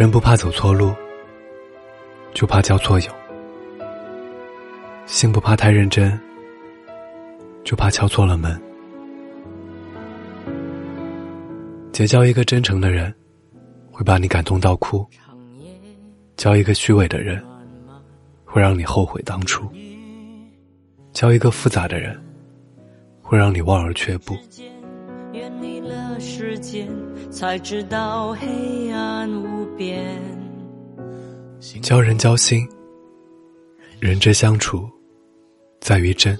人不怕走错路，就怕交错友；心不怕太认真，就怕敲错了门。结交一个真诚的人，会把你感动到哭；交一个虚伪的人，会让你后悔当初；交一个复杂的人，会让你望而却步。交人交心，人之相处，在于真。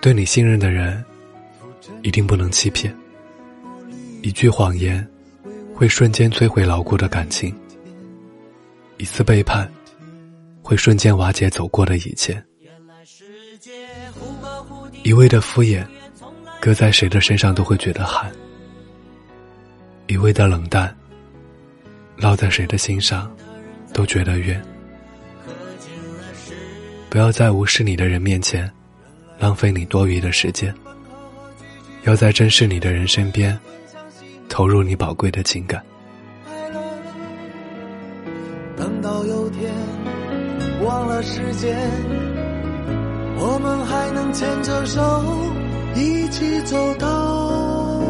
对你信任的人，一定不能欺骗。一句谎言，会瞬间摧毁牢固的感情；一次背叛，会瞬间瓦解走过的以前。一味的敷衍，搁在谁的身上都会觉得寒；一味的冷淡，烙在谁的心上都觉得冤。不要在无视你的人面前浪费你多余的时间，要在珍视你的人身边。投入你宝贵的情感。等到有天忘了时间，我们还能牵着手一起走到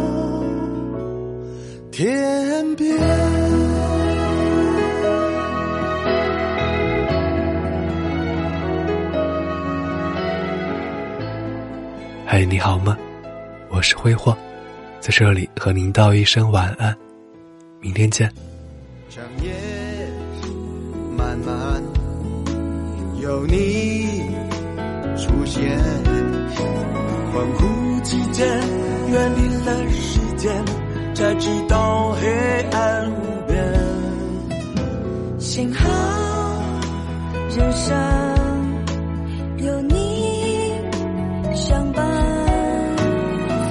天边。嗨，你好吗？我是挥霍。在这里和您道一声晚安，明天见。长夜漫漫，有你出现，恍惚直到黑暗无边幸好人生有你相伴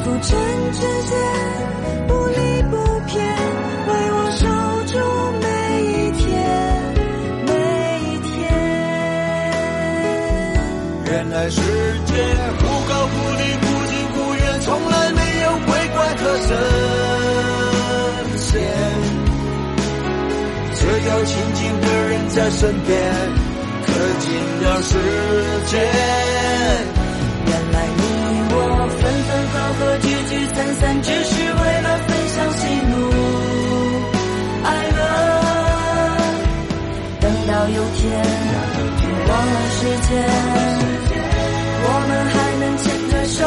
浮沉之间不离不偏为我守住每一天每一天原来世界忽高忽低忽近忽远从来没有鬼怪特色要亲近的人在身边，可经了时间。原来你我分分合合，聚聚散散，只是为了分享喜怒哀乐。等到有天忘了时间，我们还能牵着手。